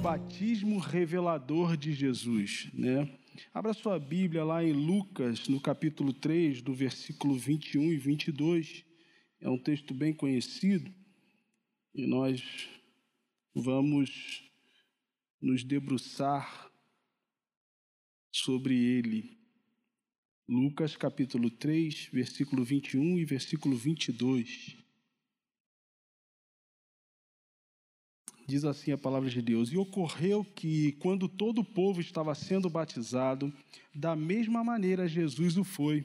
batismo revelador de Jesus, né? Abra sua Bíblia lá em Lucas, no capítulo 3, do versículo 21 e 22. É um texto bem conhecido e nós vamos nos debruçar sobre ele. Lucas capítulo 3, versículo 21 e versículo 22. Diz assim a palavra de Deus: E ocorreu que, quando todo o povo estava sendo batizado, da mesma maneira Jesus o foi.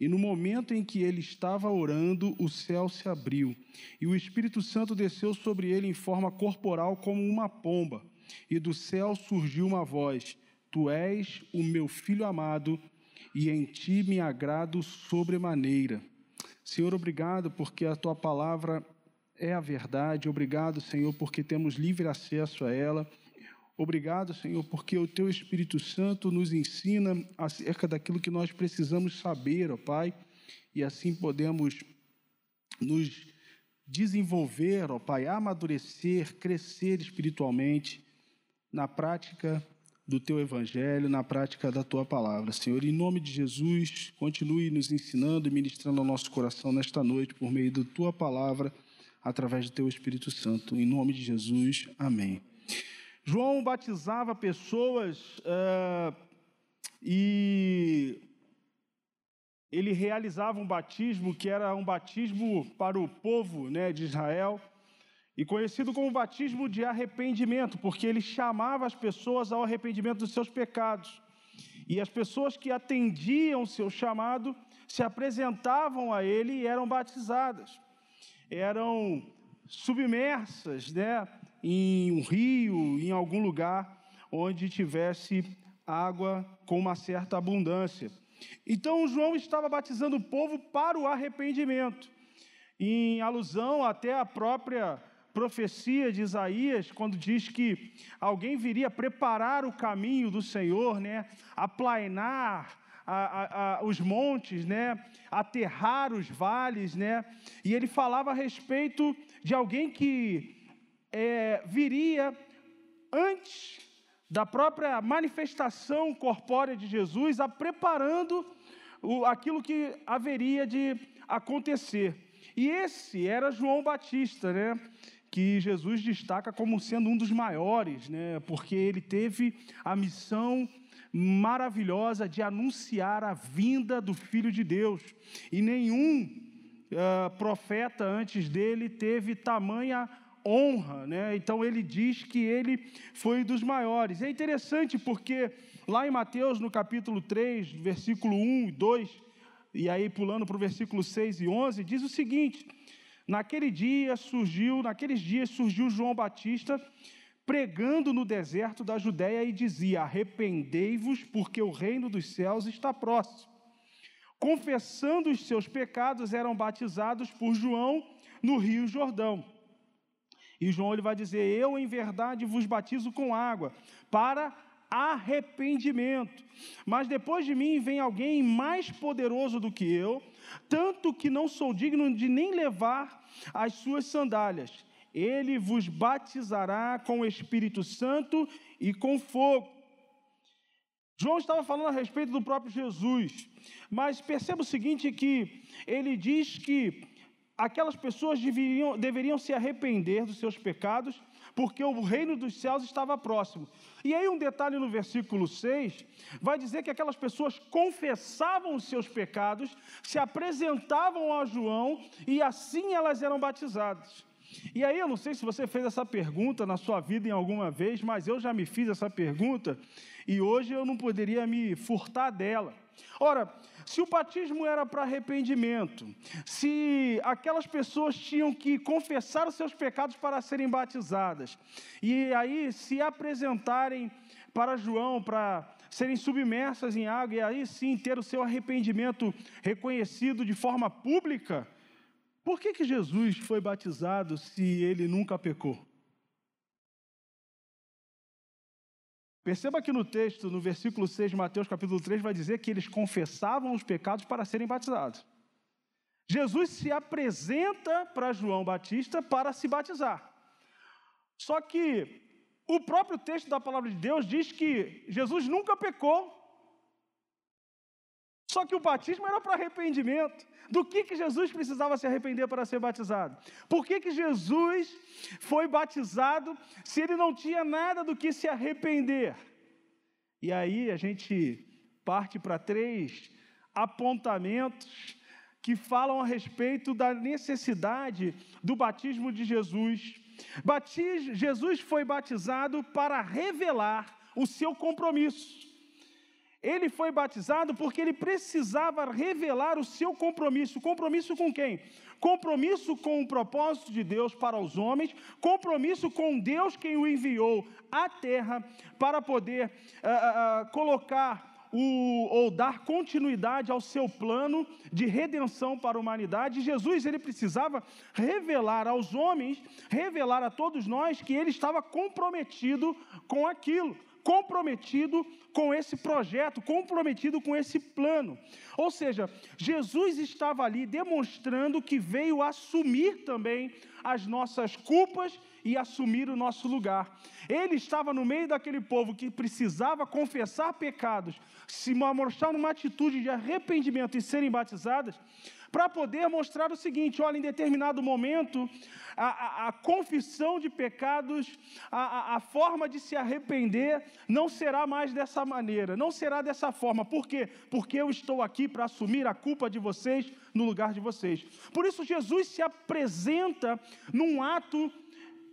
E no momento em que ele estava orando, o céu se abriu, e o Espírito Santo desceu sobre ele em forma corporal como uma pomba. E do céu surgiu uma voz: Tu és o meu filho amado, e em ti me agrado sobremaneira. Senhor, obrigado porque a tua palavra é a verdade. Obrigado, Senhor, porque temos livre acesso a ela. Obrigado, Senhor, porque o Teu Espírito Santo nos ensina acerca daquilo que nós precisamos saber, ó Pai, e assim podemos nos desenvolver, ó Pai, amadurecer, crescer espiritualmente na prática do Teu Evangelho, na prática da Tua palavra. Senhor, em nome de Jesus, continue nos ensinando e ministrando ao nosso coração nesta noite por meio da Tua palavra através do teu Espírito Santo. Em nome de Jesus, amém. João batizava pessoas uh, e ele realizava um batismo que era um batismo para o povo né, de Israel e conhecido como batismo de arrependimento, porque ele chamava as pessoas ao arrependimento dos seus pecados. E as pessoas que atendiam seu chamado se apresentavam a ele e eram batizadas eram submersas né, em um rio, em algum lugar onde tivesse água com uma certa abundância. Então João estava batizando o povo para o arrependimento, em alusão até à própria profecia de Isaías, quando diz que alguém viria preparar o caminho do Senhor, né, aplainar a, a, os montes, né? aterrar os vales, né? e ele falava a respeito de alguém que é, viria antes da própria manifestação corpórea de Jesus, a preparando o, aquilo que haveria de acontecer. E esse era João Batista, né? que Jesus destaca como sendo um dos maiores, né? porque ele teve a missão maravilhosa de anunciar a vinda do Filho de Deus. E nenhum uh, profeta antes dele teve tamanha honra, né? Então ele diz que ele foi dos maiores. É interessante porque lá em Mateus, no capítulo 3, versículo 1 e 2, e aí pulando para o versículo 6 e 11, diz o seguinte: Naquele dia surgiu, naqueles dias surgiu João Batista pregando no deserto da Judéia e dizia: Arrependei-vos, porque o reino dos céus está próximo. Confessando os seus pecados, eram batizados por João no Rio Jordão. E João ele vai dizer: Eu em verdade vos batizo com água para arrependimento. Mas depois de mim vem alguém mais poderoso do que eu, tanto que não sou digno de nem levar as suas sandálias ele vos batizará com o Espírito Santo e com fogo. João estava falando a respeito do próprio Jesus, mas perceba o seguinte: que ele diz que aquelas pessoas deveriam, deveriam se arrepender dos seus pecados, porque o reino dos céus estava próximo. E aí, um detalhe no versículo 6 vai dizer que aquelas pessoas confessavam os seus pecados, se apresentavam a João e assim elas eram batizadas. E aí eu não sei se você fez essa pergunta na sua vida em alguma vez, mas eu já me fiz essa pergunta e hoje eu não poderia me furtar dela. Ora, se o batismo era para arrependimento, se aquelas pessoas tinham que confessar os seus pecados para serem batizadas, e aí se apresentarem para João, para serem submersas em água, e aí sim ter o seu arrependimento reconhecido de forma pública, por que, que Jesus foi batizado se ele nunca pecou? Perceba que no texto, no versículo 6 de Mateus, capítulo 3, vai dizer que eles confessavam os pecados para serem batizados. Jesus se apresenta para João Batista para se batizar. Só que O próprio texto da palavra de Deus diz que Jesus nunca pecou. Só que o batismo era para arrependimento. Do que, que Jesus precisava se arrepender para ser batizado? Por que, que Jesus foi batizado se ele não tinha nada do que se arrepender? E aí a gente parte para três apontamentos que falam a respeito da necessidade do batismo de Jesus. Batiz, Jesus foi batizado para revelar o seu compromisso. Ele foi batizado porque ele precisava revelar o seu compromisso. Compromisso com quem? Compromisso com o propósito de Deus para os homens, compromisso com Deus quem o enviou à terra para poder uh, uh, colocar o, ou dar continuidade ao seu plano de redenção para a humanidade. Jesus ele precisava revelar aos homens, revelar a todos nós que ele estava comprometido com aquilo, comprometido com esse projeto, comprometido com esse plano. Ou seja, Jesus estava ali demonstrando que veio assumir também as nossas culpas e assumir o nosso lugar. Ele estava no meio daquele povo que precisava confessar pecados, se mostrar numa atitude de arrependimento e serem batizadas, para poder mostrar o seguinte: olha, em determinado momento, a, a, a confissão de pecados, a, a, forma de se arrepender, não será mais dessa maneira, não será dessa forma. Por quê? Porque eu estou aqui para assumir a culpa de vocês no lugar de vocês. Por isso, Jesus se apresenta num ato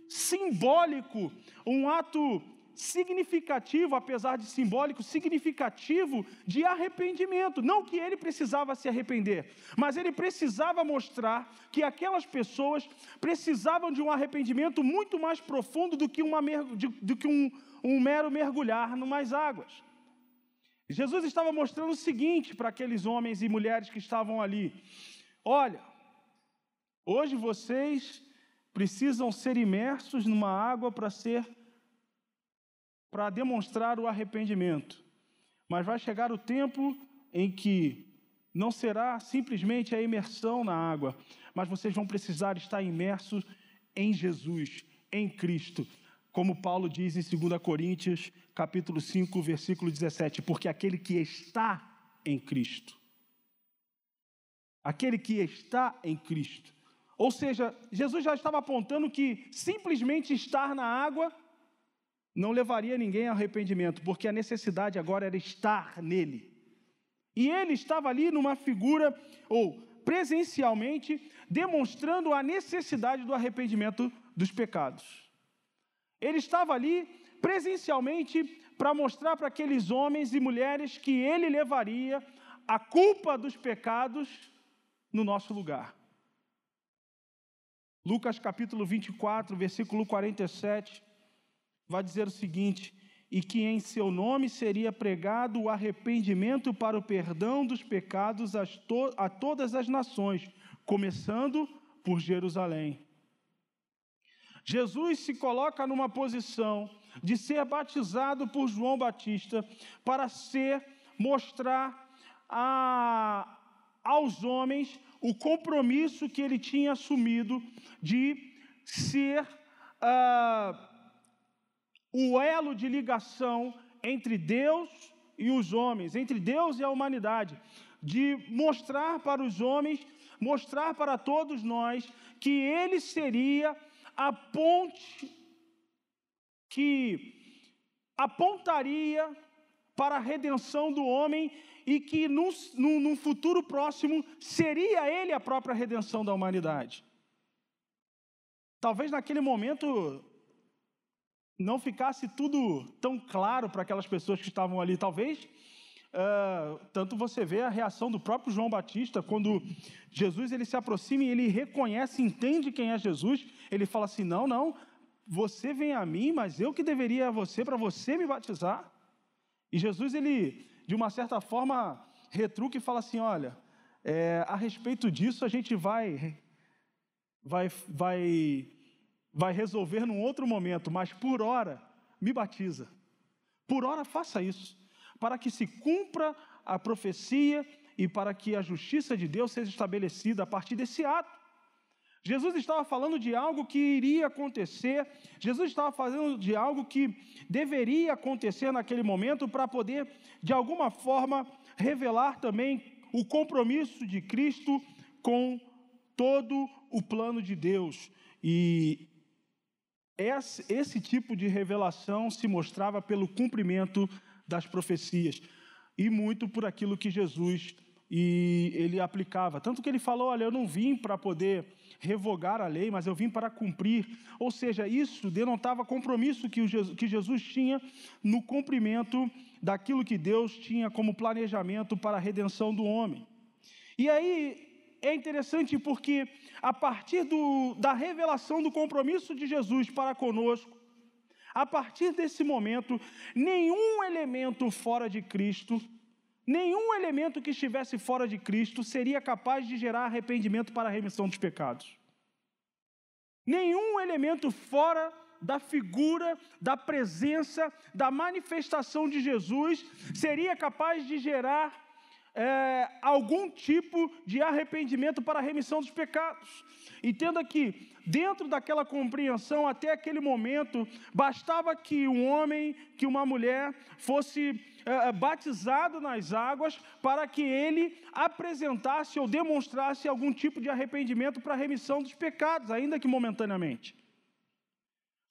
simbólico, um ato significativo, apesar de simbólico, significativo de arrependimento. Não que ele precisava se arrepender, mas ele precisava mostrar que aquelas pessoas precisavam de um arrependimento muito mais profundo do que, uma, do que um, um mero mergulhar numas águas. Jesus estava mostrando o seguinte para aqueles homens e mulheres que estavam ali: olha, hoje vocês precisam ser imersos numa água para ser para demonstrar o arrependimento. Mas vai chegar o tempo em que não será simplesmente a imersão na água, mas vocês vão precisar estar imersos em Jesus, em Cristo. Como Paulo diz em 2 Coríntios, capítulo 5, versículo 17, porque aquele que está em Cristo, aquele que está em Cristo, ou seja, Jesus já estava apontando que simplesmente estar na água não levaria ninguém ao arrependimento, porque a necessidade agora era estar nele. E ele estava ali numa figura, ou presencialmente, demonstrando a necessidade do arrependimento dos pecados. Ele estava ali presencialmente para mostrar para aqueles homens e mulheres que ele levaria a culpa dos pecados no nosso lugar. Lucas capítulo 24, versículo 47, vai dizer o seguinte: E que em seu nome seria pregado o arrependimento para o perdão dos pecados a, to a todas as nações, começando por Jerusalém. Jesus se coloca numa posição de ser batizado por João Batista para ser, mostrar a, aos homens o compromisso que ele tinha assumido de ser uh, o elo de ligação entre Deus e os homens, entre Deus e a humanidade, de mostrar para os homens, mostrar para todos nós que ele seria a ponte que apontaria para a redenção do homem e que num, num, num futuro próximo seria ele a própria redenção da humanidade. Talvez naquele momento não ficasse tudo tão claro para aquelas pessoas que estavam ali. Talvez, uh, tanto você vê a reação do próprio João Batista, quando Jesus ele se aproxima e ele reconhece, entende quem é Jesus, ele fala assim: Não, não, você vem a mim, mas eu que deveria a você para você me batizar. E Jesus, ele, de uma certa forma, retruca e fala assim: olha, é, a respeito disso a gente vai, vai, vai, vai resolver num outro momento, mas por hora, me batiza. Por hora, faça isso, para que se cumpra a profecia e para que a justiça de Deus seja estabelecida a partir desse ato. Jesus estava falando de algo que iria acontecer, Jesus estava falando de algo que deveria acontecer naquele momento para poder, de alguma forma, revelar também o compromisso de Cristo com todo o plano de Deus. E esse, tipo de revelação se mostrava pelo cumprimento das profecias e muito por aquilo que Jesus e ele aplicava. Tanto que ele falou: Olha, eu não vim para poder revogar a lei, mas eu vim para cumprir. Ou seja, isso denotava compromisso que, Jesus, que Jesus tinha no cumprimento daquilo que Deus tinha como planejamento para a redenção do homem. E aí é interessante porque, a partir do, da revelação do compromisso de Jesus para conosco, a partir desse momento, nenhum elemento fora de Cristo, nenhum elemento que estivesse fora de Cristo seria capaz de gerar arrependimento para a remissão dos pecados. Nenhum elemento fora da figura, da presença, da manifestação de Jesus seria capaz de gerar é, algum tipo de arrependimento para a remissão dos pecados. Entenda que, dentro daquela compreensão, até aquele momento, bastava que um homem, que uma mulher fosse é, é, batizado nas águas para que ele apresentasse ou demonstrasse algum tipo de arrependimento para a remissão dos pecados, ainda que momentaneamente.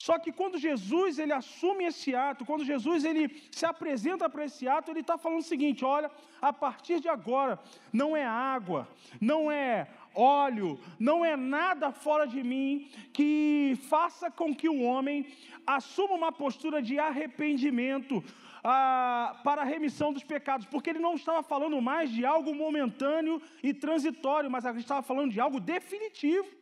Só que quando Jesus ele assume esse ato, quando Jesus ele se apresenta para esse ato, ele está falando o seguinte: olha, a partir de agora não é água, não é óleo, não é nada fora de mim que faça com que o homem assuma uma postura de arrependimento ah, para a remissão dos pecados, porque ele não estava falando mais de algo momentâneo e transitório, mas ele estava falando de algo definitivo.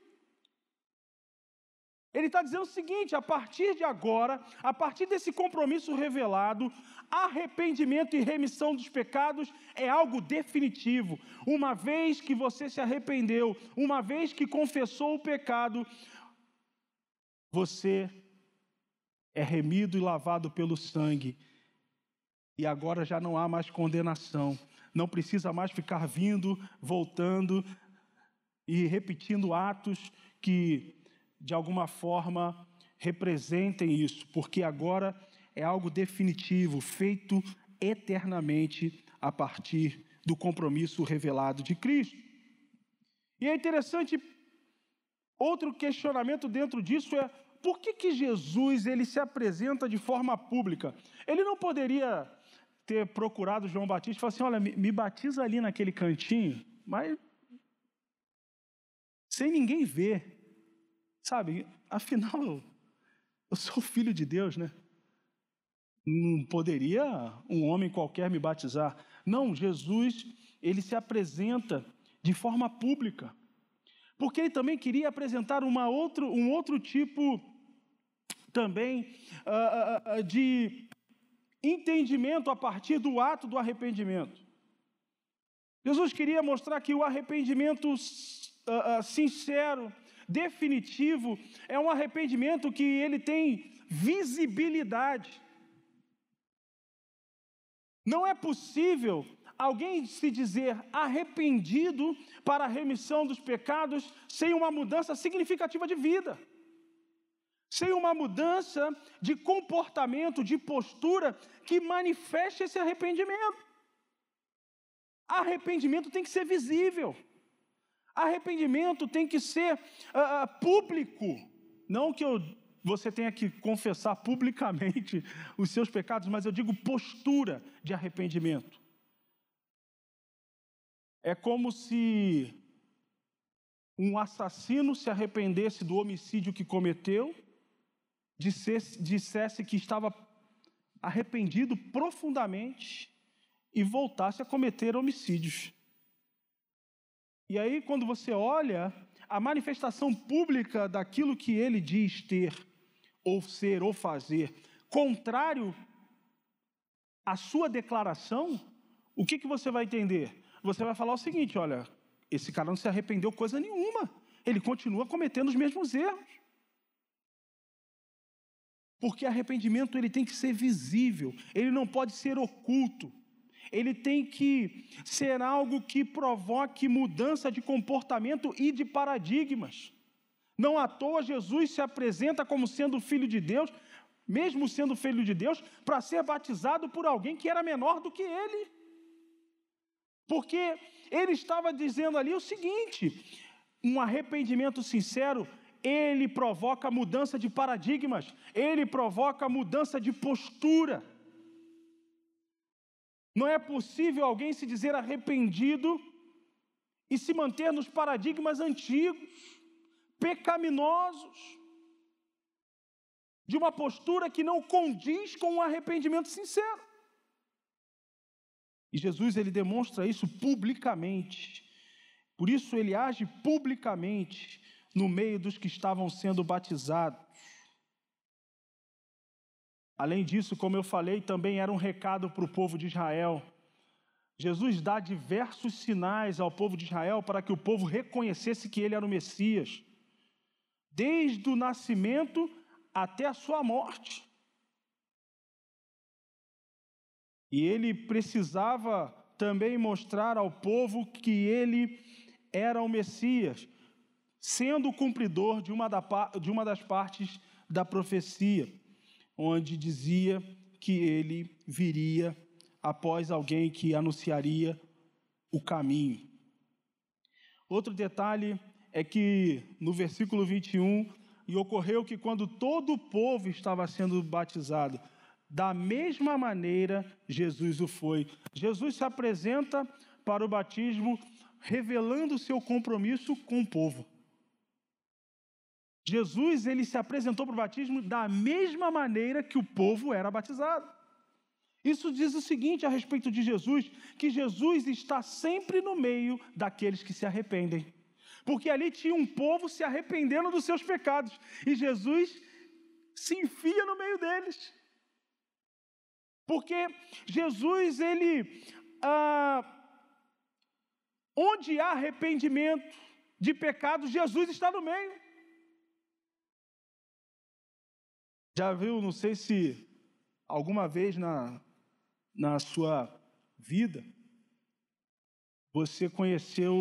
Ele está dizendo o seguinte: a partir de agora, a partir desse compromisso revelado, arrependimento e remissão dos pecados é algo definitivo. Uma vez que você se arrependeu, uma vez que confessou o pecado, você é remido e lavado pelo sangue. E agora já não há mais condenação. Não precisa mais ficar vindo, voltando e repetindo atos que de alguma forma, representem isso, porque agora é algo definitivo, feito eternamente a partir do compromisso revelado de Cristo. E é interessante, outro questionamento dentro disso é por que, que Jesus ele se apresenta de forma pública? Ele não poderia ter procurado João Batista e falar assim: olha, me, me batiza ali naquele cantinho, mas sem ninguém ver. Sabe, afinal, eu sou filho de Deus, né? Não poderia um homem qualquer me batizar. Não, Jesus, ele se apresenta de forma pública. Porque ele também queria apresentar uma outro, um outro tipo também uh, uh, de entendimento a partir do ato do arrependimento. Jesus queria mostrar que o arrependimento uh, sincero, definitivo, é um arrependimento que ele tem visibilidade. Não é possível alguém se dizer arrependido para a remissão dos pecados sem uma mudança significativa de vida, sem uma mudança de comportamento, de postura que manifeste esse arrependimento. Arrependimento tem que ser visível. Arrependimento tem que ser uh, público, não que eu, você tenha que confessar publicamente os seus pecados, mas eu digo postura de arrependimento. É como se um assassino se arrependesse do homicídio que cometeu, dissesse, dissesse que estava arrependido profundamente e voltasse a cometer homicídios. E aí, quando você olha a manifestação pública daquilo que ele diz ter, ou ser, ou fazer, contrário à sua declaração, o que, que você vai entender? Você vai falar o seguinte: olha, esse cara não se arrependeu coisa nenhuma, ele continua cometendo os mesmos erros. Porque arrependimento ele tem que ser visível, ele não pode ser oculto ele tem que ser algo que provoque mudança de comportamento e de paradigmas. Não à toa Jesus se apresenta como sendo filho de Deus, mesmo sendo filho de Deus, para ser batizado por alguém que era menor do que ele. Porque ele estava dizendo ali o seguinte: um arrependimento sincero, ele provoca mudança de paradigmas, ele provoca mudança de postura. Não é possível alguém se dizer arrependido e se manter nos paradigmas antigos pecaminosos, de uma postura que não condiz com um arrependimento sincero. E Jesus ele demonstra isso publicamente. Por isso ele age publicamente no meio dos que estavam sendo batizados. Além disso, como eu falei, também era um recado para o povo de Israel. Jesus dá diversos sinais ao povo de Israel para que o povo reconhecesse que ele era o Messias desde o nascimento até a sua morte. E ele precisava também mostrar ao povo que ele era o Messias, sendo o cumpridor de uma, de uma das partes da profecia, onde dizia que ele viria após alguém que anunciaria o caminho. Outro detalhe é que no versículo 21, e ocorreu que quando todo o povo estava sendo batizado, da mesma maneira Jesus o foi. Jesus se apresenta para o batismo revelando seu compromisso com o povo. Jesus ele se apresentou para o batismo da mesma maneira que o povo era batizado. Isso diz o seguinte a respeito de Jesus: que Jesus está sempre no meio daqueles que se arrependem porque ali tinha um povo se arrependendo dos seus pecados, e Jesus se enfia no meio deles. Porque Jesus, ele, ah, onde há arrependimento de pecados, Jesus está no meio. Já viu, não sei se alguma vez na, na sua vida, você conheceu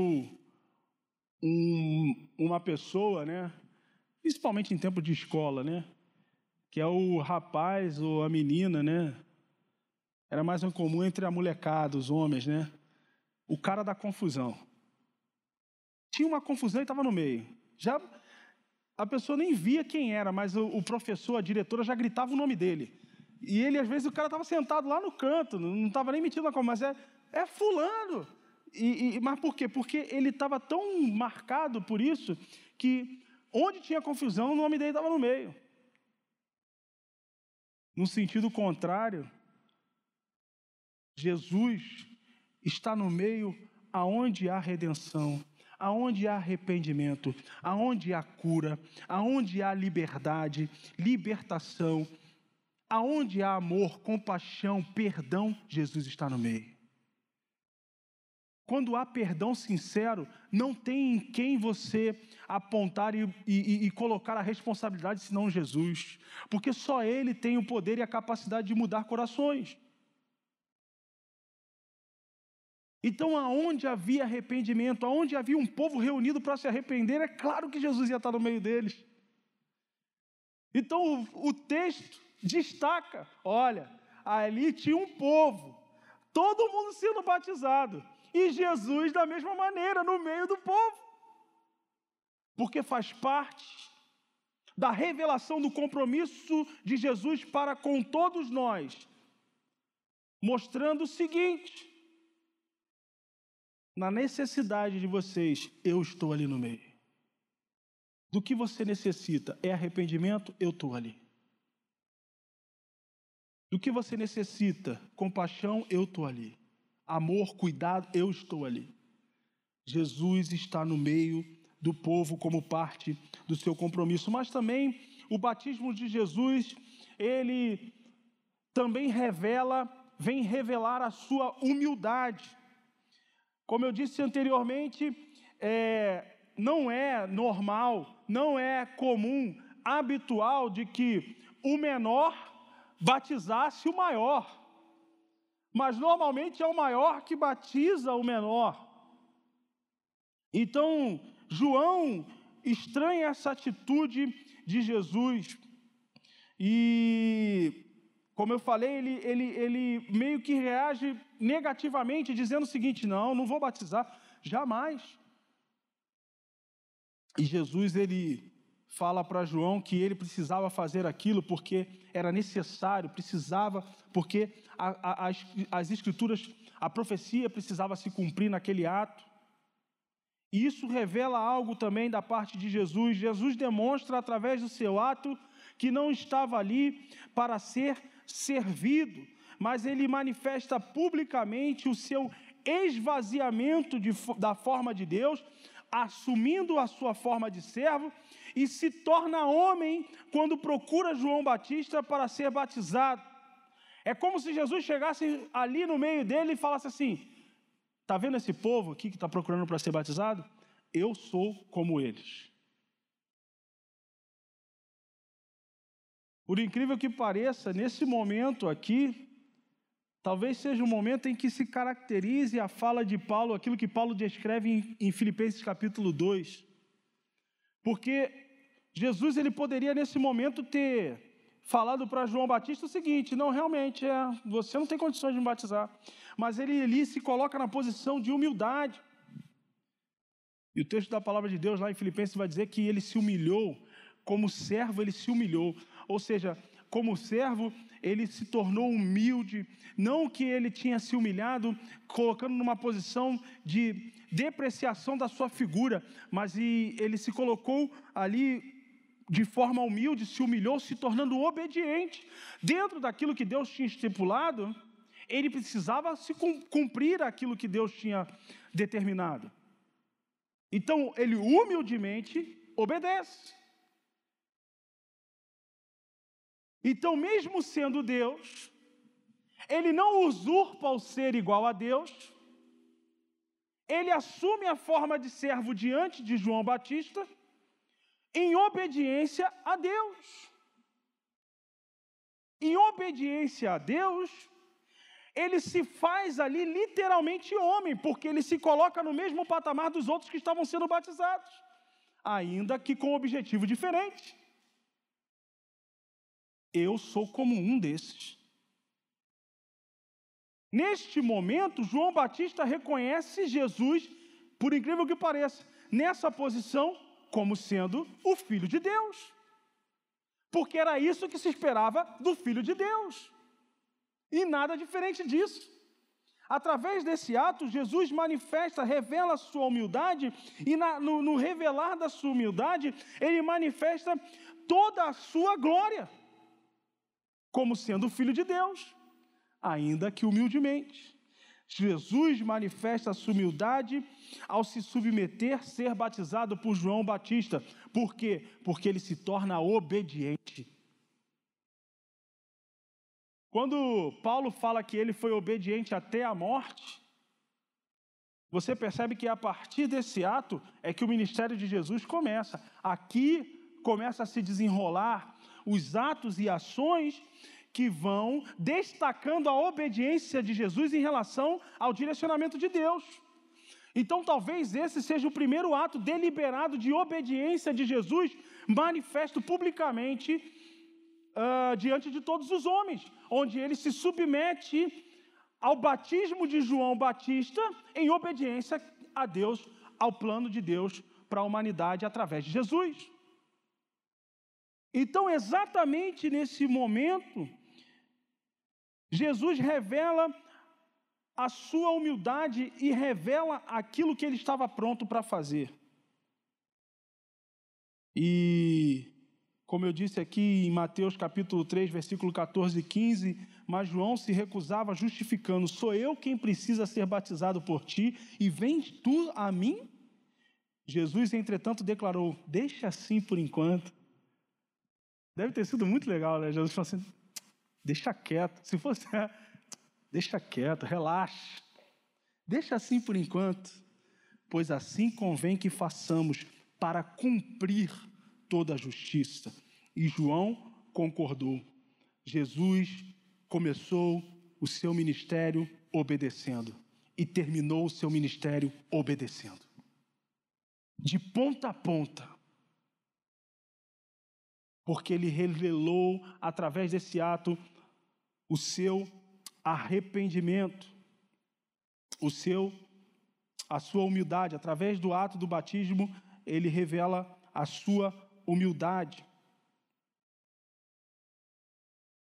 um, uma pessoa, né, principalmente em tempo de escola, né, que é o rapaz ou a menina, né, era mais um comum entre a molecada, os homens, né, o cara da confusão. Tinha uma confusão e estava no meio. Já a pessoa nem via quem era, mas o, o, professor, a diretora já gritava o nome dele. E ele, às vezes, o cara estava sentado lá no canto, não estava nem metido na conversa, mas é, é fulano. E, e, mas por quê? Porque ele estava tão marcado por isso que onde tinha confusão, o nome dele estava no meio. No sentido contrário, Jesus está no meio aonde há redenção, aonde há arrependimento, aonde há cura, aonde há liberdade, libertação, aonde há amor, compaixão, perdão, Jesus está no meio. Quando há perdão sincero, não tem em quem você apontar e, e, e, colocar a responsabilidade senão Jesus, porque só Ele tem o poder e a capacidade de mudar corações. Então, aonde havia arrependimento, aonde havia um povo reunido para se arrepender, é claro que Jesus ia estar no meio deles. Então, o, o texto destaca: olha, ali tinha um povo, todo mundo sendo batizado e Jesus da mesma maneira, no meio do povo. Porque faz parte da revelação do compromisso de Jesus para com todos nós, mostrando o seguinte: na necessidade de vocês, eu estou ali no meio. Do que você necessita é arrependimento, eu estou ali. Do que você necessita, compaixão, eu estou ali amor, cuidado, eu estou ali. Jesus está no meio do povo como parte do seu compromisso, mas também o batismo de Jesus, ele também revela, vem revelar a sua humildade. Como eu disse anteriormente, é, não é normal, não é comum, habitual de que o menor batizasse o maior mas normalmente é o maior que batiza o menor. Então, João, estranha essa atitude de Jesus. E, como eu falei, ele, ele, ele meio que reage negativamente, dizendo o seguinte: não, não vou batizar, jamais. E Jesus, ele fala para João que ele precisava fazer aquilo porque era necessário, precisava, porque a, a, as, as escrituras, a profecia precisava se cumprir naquele ato. E isso revela algo também da parte de Jesus. Jesus demonstra através do seu ato que não estava ali para ser servido, mas ele manifesta publicamente o seu esvaziamento de, da forma de Deus, assumindo a sua forma de servo e se torna homem quando procura João Batista para ser batizado. É como se Jesus chegasse ali no meio dele e falasse assim: Está vendo esse povo aqui que está procurando para ser batizado? Eu sou como eles. Por incrível que pareça, nesse momento aqui, talvez seja o um momento em que se caracterize a fala de Paulo, aquilo que Paulo descreve em, Filipenses capítulo 2. Porque Jesus ele poderia nesse momento ter falado para João Batista o seguinte: não, realmente, é, você não tem condições de me batizar. Mas ele se coloca na posição de humildade. E o texto da palavra de Deus lá em Filipenses vai dizer que ele se humilhou, como servo ele se humilhou. Ou seja, como servo ele se tornou humilde, não que ele tinha se humilhado, colocando numa posição de depreciação da sua figura, mas ele se colocou ali de forma humilde, se humilhou, se tornando obediente. Dentro daquilo que Deus tinha estipulado, ele precisava se cumprir aquilo que Deus tinha determinado. Então, ele humildemente obedece. Então, mesmo sendo Deus, ele não usurpa o ser igual a Deus, ele assume a forma de servo diante de João Batista em obediência a Deus. Em obediência a Deus, ele se faz ali literalmente homem, porque ele se coloca no mesmo patamar dos outros que estavam sendo batizados, ainda que com um objetivo diferente. Eu sou como um desses. Neste momento, João Batista reconhece Jesus, por incrível que pareça, nessa posição como sendo o Filho de Deus. Porque era isso que se esperava do Filho de Deus. E nada diferente disso. Através desse ato, Jesus manifesta, revela a sua humildade, e na, no, no revelar da sua humildade, ele manifesta toda a sua glória, como sendo Filho de Deus, ainda que humildemente. Jesus manifesta a sua humildade ao se submeter, ser batizado por João Batista. Por quê? Porque ele se torna obediente. Quando Paulo fala que ele foi obediente até a morte, você percebe que a partir desse ato é que o ministério de Jesus começa. Aqui começa a se desenrolar os atos e ações que vão destacando a obediência de Jesus em relação ao direcionamento de Deus. Então, talvez esse seja o primeiro ato deliberado de obediência de Jesus, manifesto publicamente uh, diante de todos os homens, onde ele se submete ao batismo de João Batista em obediência a Deus, ao plano de Deus para a humanidade através de Jesus. Então, exatamente nesse momento, Jesus revela a sua humildade e revela aquilo que ele estava pronto para fazer. E, como eu disse aqui em Mateus capítulo 3, versículo 14 e 15, mas João se recusava justificando: Sou eu quem precisa ser batizado por ti, e vens tu a mim? Jesus, entretanto, declarou: Deixa assim por enquanto. Deve ter sido muito legal, né? Jesus falou assim: Deixa quieto. Se fosse, deixa quieto, relaxa. Deixa assim por enquanto, pois assim convém que façamos para cumprir toda a justiça. E João concordou. Jesus começou o seu ministério obedecendo e terminou o seu ministério obedecendo. De ponta a ponta, porque ele revelou através desse ato o seu arrependimento, o seu a sua humildade, através do ato do batismo, ele revela a sua humildade.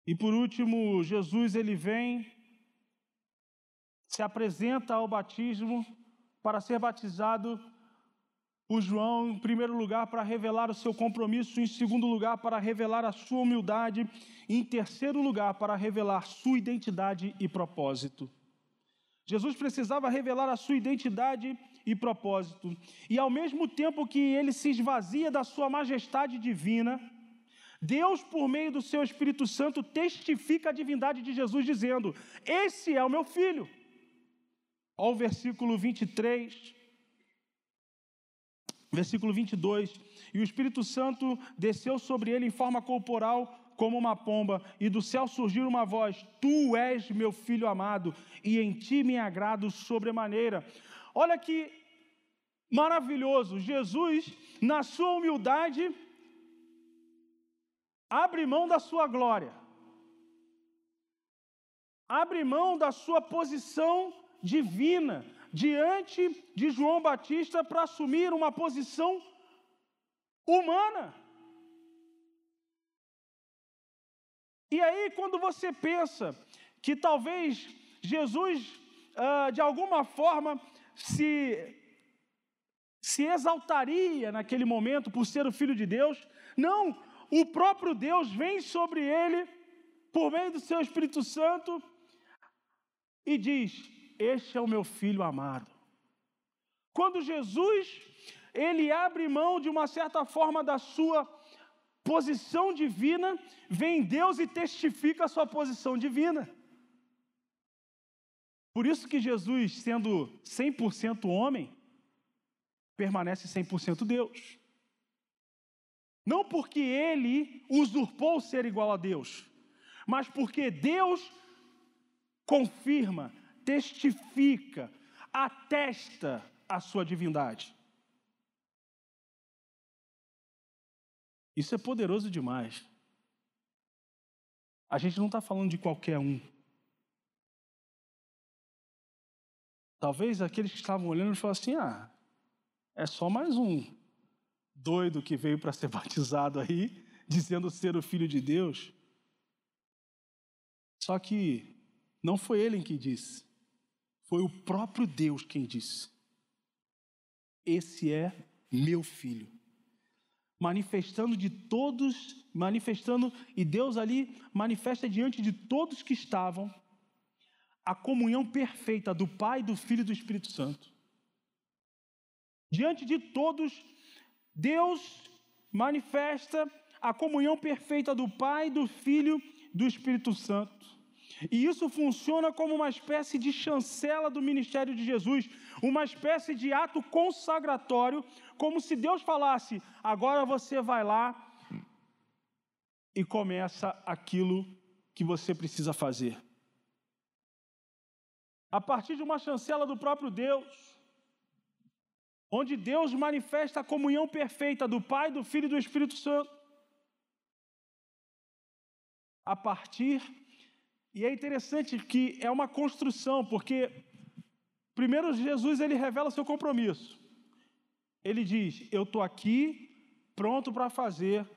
E por último, Jesus ele vem se apresenta ao batismo para ser batizado por João, em primeiro lugar, para revelar o seu compromisso, em segundo lugar, para revelar a sua humildade, e em terceiro lugar, para revelar sua identidade e propósito. Jesus precisava revelar a sua identidade e propósito, e ao mesmo tempo que ele se esvazia da sua majestade divina, Deus, por meio do seu Espírito Santo, testifica a divindade de Jesus, dizendo: Esse é o meu filho. Ao versículo 23, versículo 22. E o Espírito Santo desceu sobre ele em forma corporal, como uma pomba, e do céu surgiu uma voz: Tu és meu filho amado, e em ti me agrado sobremaneira. Olha que maravilhoso! Jesus, na sua humildade, abre mão da sua glória, abre mão da sua posição divina diante de João Batista para assumir uma posição humana. E aí, quando você pensa que talvez Jesus, ah, de alguma forma, se, se exaltaria naquele momento por ser o Filho de Deus, não, o próprio Deus vem sobre ele, por meio do seu Espírito Santo, e diz: este é o meu filho amado. Quando Jesus, ele abre mão de uma certa forma da sua posição divina, vem Deus e testifica a sua posição divina. Por isso que Jesus, sendo 100% homem, permanece 100% Deus. Não porque ele usurpou ser igual a Deus, mas porque Deus confirma, testifica, atesta a sua divindade. Isso é poderoso demais. A gente não está falando de qualquer um. Talvez aqueles que estavam olhando falassem assim: ah, é só mais um doido que veio para ser batizado aí, dizendo ser o filho de Deus. Só que não foi ele quem disse. Foi o próprio Deus quem disse: Esse é meu filho. Manifestando de todos, manifestando, e Deus ali manifesta diante de todos que estavam a comunhão perfeita do Pai, do Filho e do Espírito Santo. Diante de todos, Deus manifesta a comunhão perfeita do Pai, do Filho e do Espírito Santo. E isso funciona como uma espécie de chancela do ministério de Jesus, uma espécie de ato consagratório, como se Deus falasse: agora você vai lá e começa aquilo que você precisa fazer. A partir de uma chancela do próprio Deus, onde Deus manifesta a comunhão perfeita do Pai, do Filho e do Espírito Santo. A partir e é interessante que é uma construção, porque primeiro Jesus ele revela seu compromisso. Ele diz: "Eu estou aqui, pronto para fazer,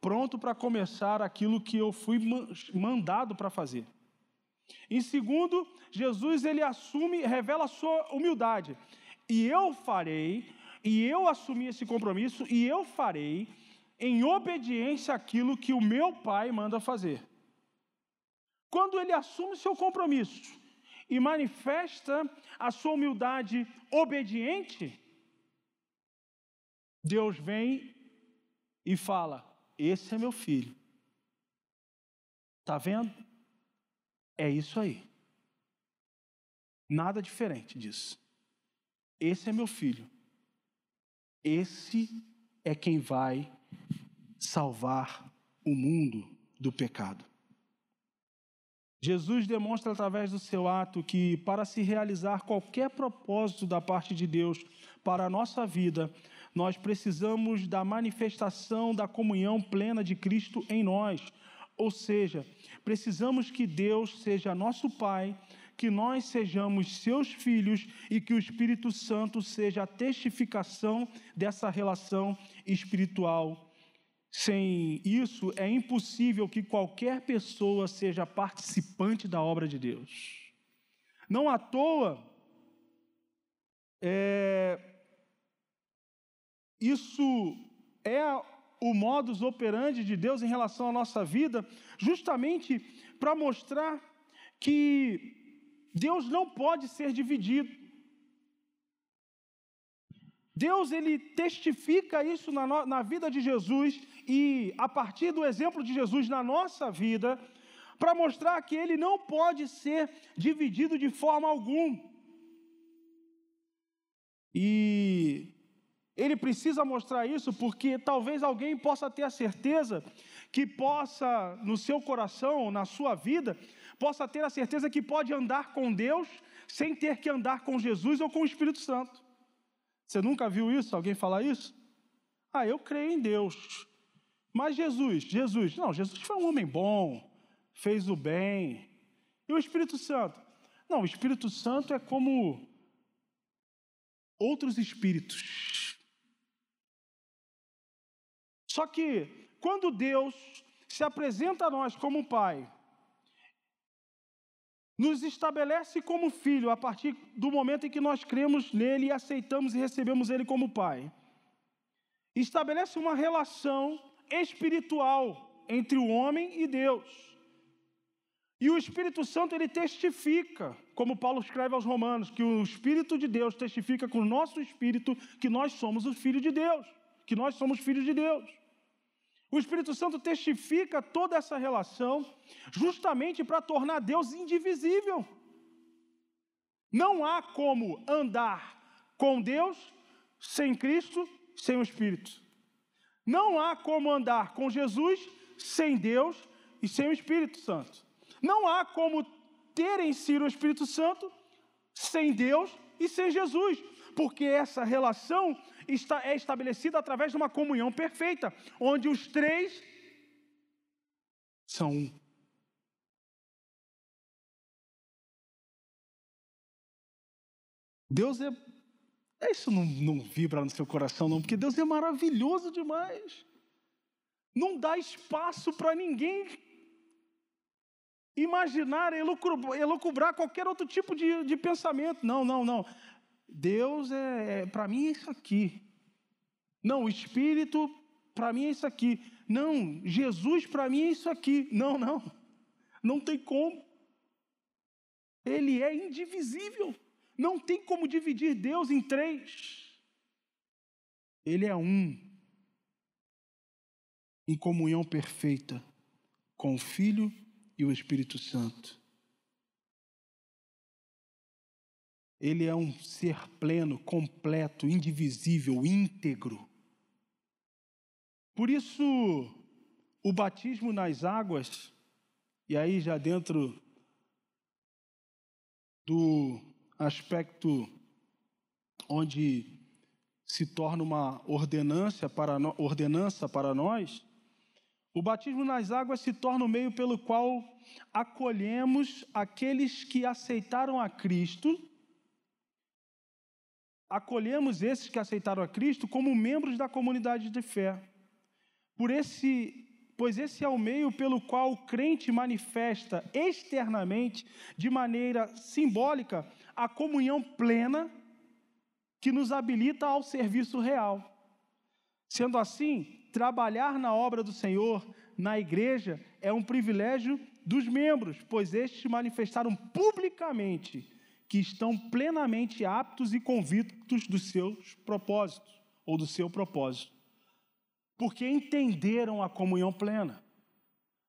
pronto para começar aquilo que eu fui mandado para fazer." Em segundo, Jesus ele assume, revela a sua humildade. E eu farei, e eu assumi esse compromisso, e eu farei em obediência àquilo que o meu Pai manda fazer. Quando ele assume seu compromisso e manifesta a sua humildade obediente, Deus vem e fala: Esse é meu filho. Está vendo? É isso aí. Nada diferente disso. Esse é meu filho. Esse é quem vai salvar o mundo do pecado. Jesus demonstra através do seu ato que, para se realizar qualquer propósito da parte de Deus para a nossa vida, nós precisamos da manifestação da comunhão plena de Cristo em nós. Ou seja, precisamos que Deus seja nosso Pai, que nós sejamos seus filhos e que o Espírito Santo seja a testificação dessa relação espiritual. Sem isso, é impossível que qualquer pessoa seja participante da obra de Deus. Não à toa, é, isso é o modus operandi de Deus em relação à nossa vida, justamente para mostrar que Deus não pode ser dividido. Deus ele testifica isso na, no, na vida de Jesus e a partir do exemplo de Jesus na nossa vida, para mostrar que ele não pode ser dividido de forma alguma. E ele precisa mostrar isso porque talvez alguém possa ter a certeza que possa, no seu coração, na sua vida, possa ter a certeza que pode andar com Deus sem ter que andar com Jesus ou com o Espírito Santo. Você nunca viu isso? Alguém falar isso? Ah, eu creio em Deus. Mas Jesus, Jesus, não, Jesus foi um homem bom, fez o bem. E o Espírito Santo? Não, o Espírito Santo é como outros espíritos. Só que quando Deus se apresenta a nós como Pai, nos estabelece como filho a partir do momento em que nós cremos nele e aceitamos e recebemos ele como pai. Estabelece uma relação espiritual entre o homem e Deus. E o Espírito Santo ele testifica, como Paulo escreve aos Romanos, que o Espírito de Deus testifica com o nosso espírito que nós somos o filho de Deus, que nós somos filhos de Deus. O Espírito Santo testifica toda essa relação justamente para tornar Deus indivisível. Não há como andar com Deus sem Cristo, sem o Espírito. Não há como andar com Jesus sem Deus e sem o Espírito Santo. Não há como ter em si o Espírito Santo sem Deus e sem Jesus, porque essa relação está, é estabelecida através de uma comunhão perfeita, onde os três são um. Deus é. Isso não, não vibra no seu coração, não, porque Deus é maravilhoso demais. Não dá espaço para ninguém imaginar, elucubrar qualquer outro tipo de, de pensamento. Não, não, não. Deus é, é para mim é isso aqui. Não, o Espírito para mim é isso aqui. Não, Jesus para mim é isso aqui. Não, não. Não tem como. Ele é indivisível. Não tem como dividir Deus em três. Ele é um. Em comunhão perfeita com o Filho e o Espírito Santo. Ele é um ser pleno, completo, indivisível, íntegro. Por isso, o batismo nas águas, e aí já dentro do aspecto onde se torna uma ordenança para, ordenança para nós, o batismo nas águas se torna o meio pelo qual acolhemos aqueles que aceitaram a Cristo acolhemos esses que aceitaram a Cristo como membros da comunidade de fé. Por esse, pois esse é o meio pelo qual o crente manifesta externamente, de maneira simbólica, a comunhão plena que nos habilita ao serviço real. Sendo assim, trabalhar na obra do Senhor, na igreja, é um privilégio dos membros, pois estes manifestaram publicamente que estão plenamente aptos e convictos dos seus propósitos, ou do seu propósito, porque entenderam a comunhão plena,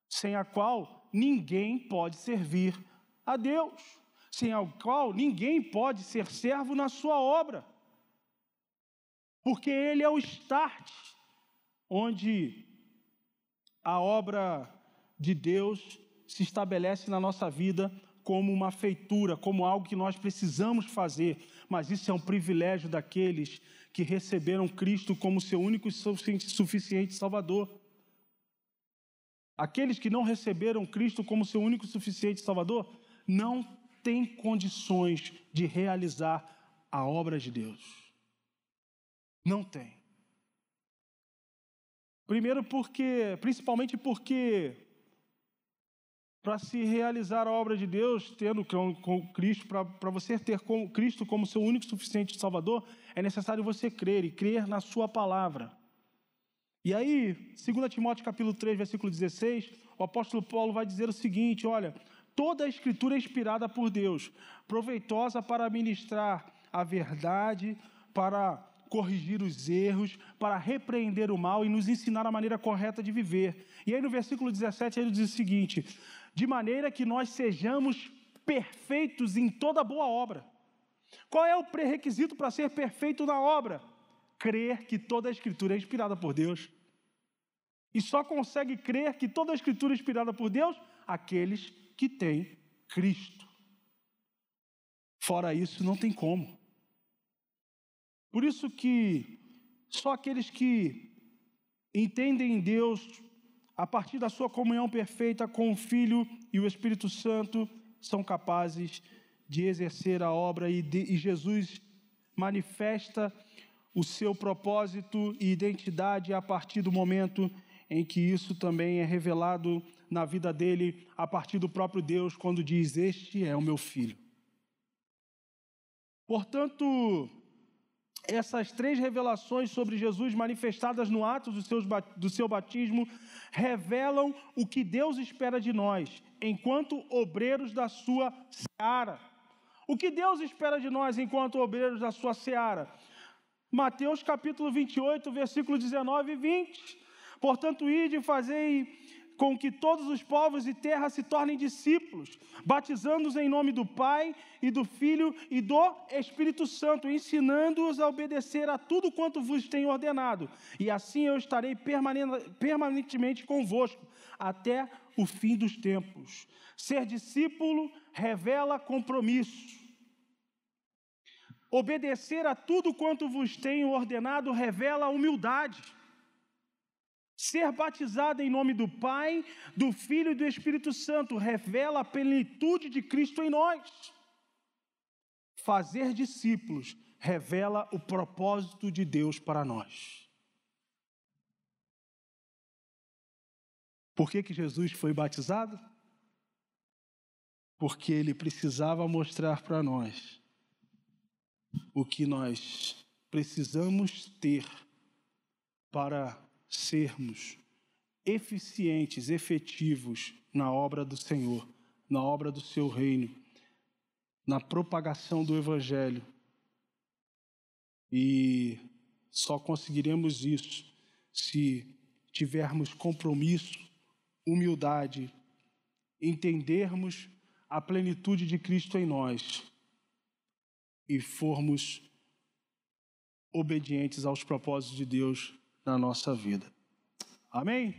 sem a qual ninguém pode servir a Deus, sem a qual ninguém pode ser servo na sua obra, porque Ele é o start, onde a obra de Deus se estabelece na nossa vida como uma feitura, como algo que nós precisamos fazer, mas isso é um privilégio daqueles que receberam Cristo como seu único e suficiente Salvador. Aqueles que não receberam Cristo como seu único e suficiente Salvador não têm condições de realizar a obra de Deus. Não tem. Primeiro porque, principalmente porque para se realizar a obra de Deus, tendo com Cristo, para você ter com Cristo como seu único suficiente Salvador, é necessário você crer e crer na Sua palavra. E aí, 2 Timóteo capítulo 3, versículo 16, o apóstolo Paulo vai dizer o seguinte: olha, toda a escritura é inspirada por Deus, proveitosa para ministrar a verdade, para corrigir os erros, para repreender o mal e nos ensinar a maneira correta de viver. E aí no versículo 17 ele diz o seguinte: de maneira que nós sejamos perfeitos em toda boa obra. Qual é o pré-requisito para ser perfeito na obra? Crer que toda a Escritura é inspirada por Deus. E só consegue crer que toda a Escritura é inspirada por Deus aqueles que têm Cristo. Fora isso, não tem como. Por isso que só aqueles que entendem Deus a partir da sua comunhão perfeita com o Filho e o Espírito Santo, são capazes de exercer a obra e, de, e Jesus manifesta o seu propósito e identidade a partir do momento em que isso também é revelado na vida dele, a partir do próprio Deus, quando diz: Este é o meu filho. Portanto, essas três revelações sobre Jesus manifestadas no ato do, do seu batismo revelam o que Deus espera de nós, enquanto obreiros da sua seara. O que Deus espera de nós enquanto obreiros da sua seara? Mateus capítulo 28, versículo 19 e 20. Portanto, ide e fazei com que todos os povos e terra se tornem discípulos, batizando-os em nome do Pai e do Filho e do Espírito Santo, ensinando-os a obedecer a tudo quanto vos tenho ordenado. E assim eu estarei permanentemente convosco até o fim dos tempos. Ser discípulo revela compromisso. Obedecer a tudo quanto vos tenho ordenado revela humildade. Ser batizado em nome do Pai, do Filho e do Espírito Santo revela a plenitude de Cristo em nós. Fazer discípulos revela o propósito de Deus para nós. Por que, que Jesus foi batizado? Porque ele precisava mostrar para nós o que nós precisamos ter para sermos eficientes, efetivos na obra do Senhor, na obra do seu reino, na propagação do Evangelho. E só conseguiremos isso se tivermos compromisso, humildade, entendermos a plenitude de Cristo em nós e formos obedientes aos propósitos de Deus na nossa vida. Amém?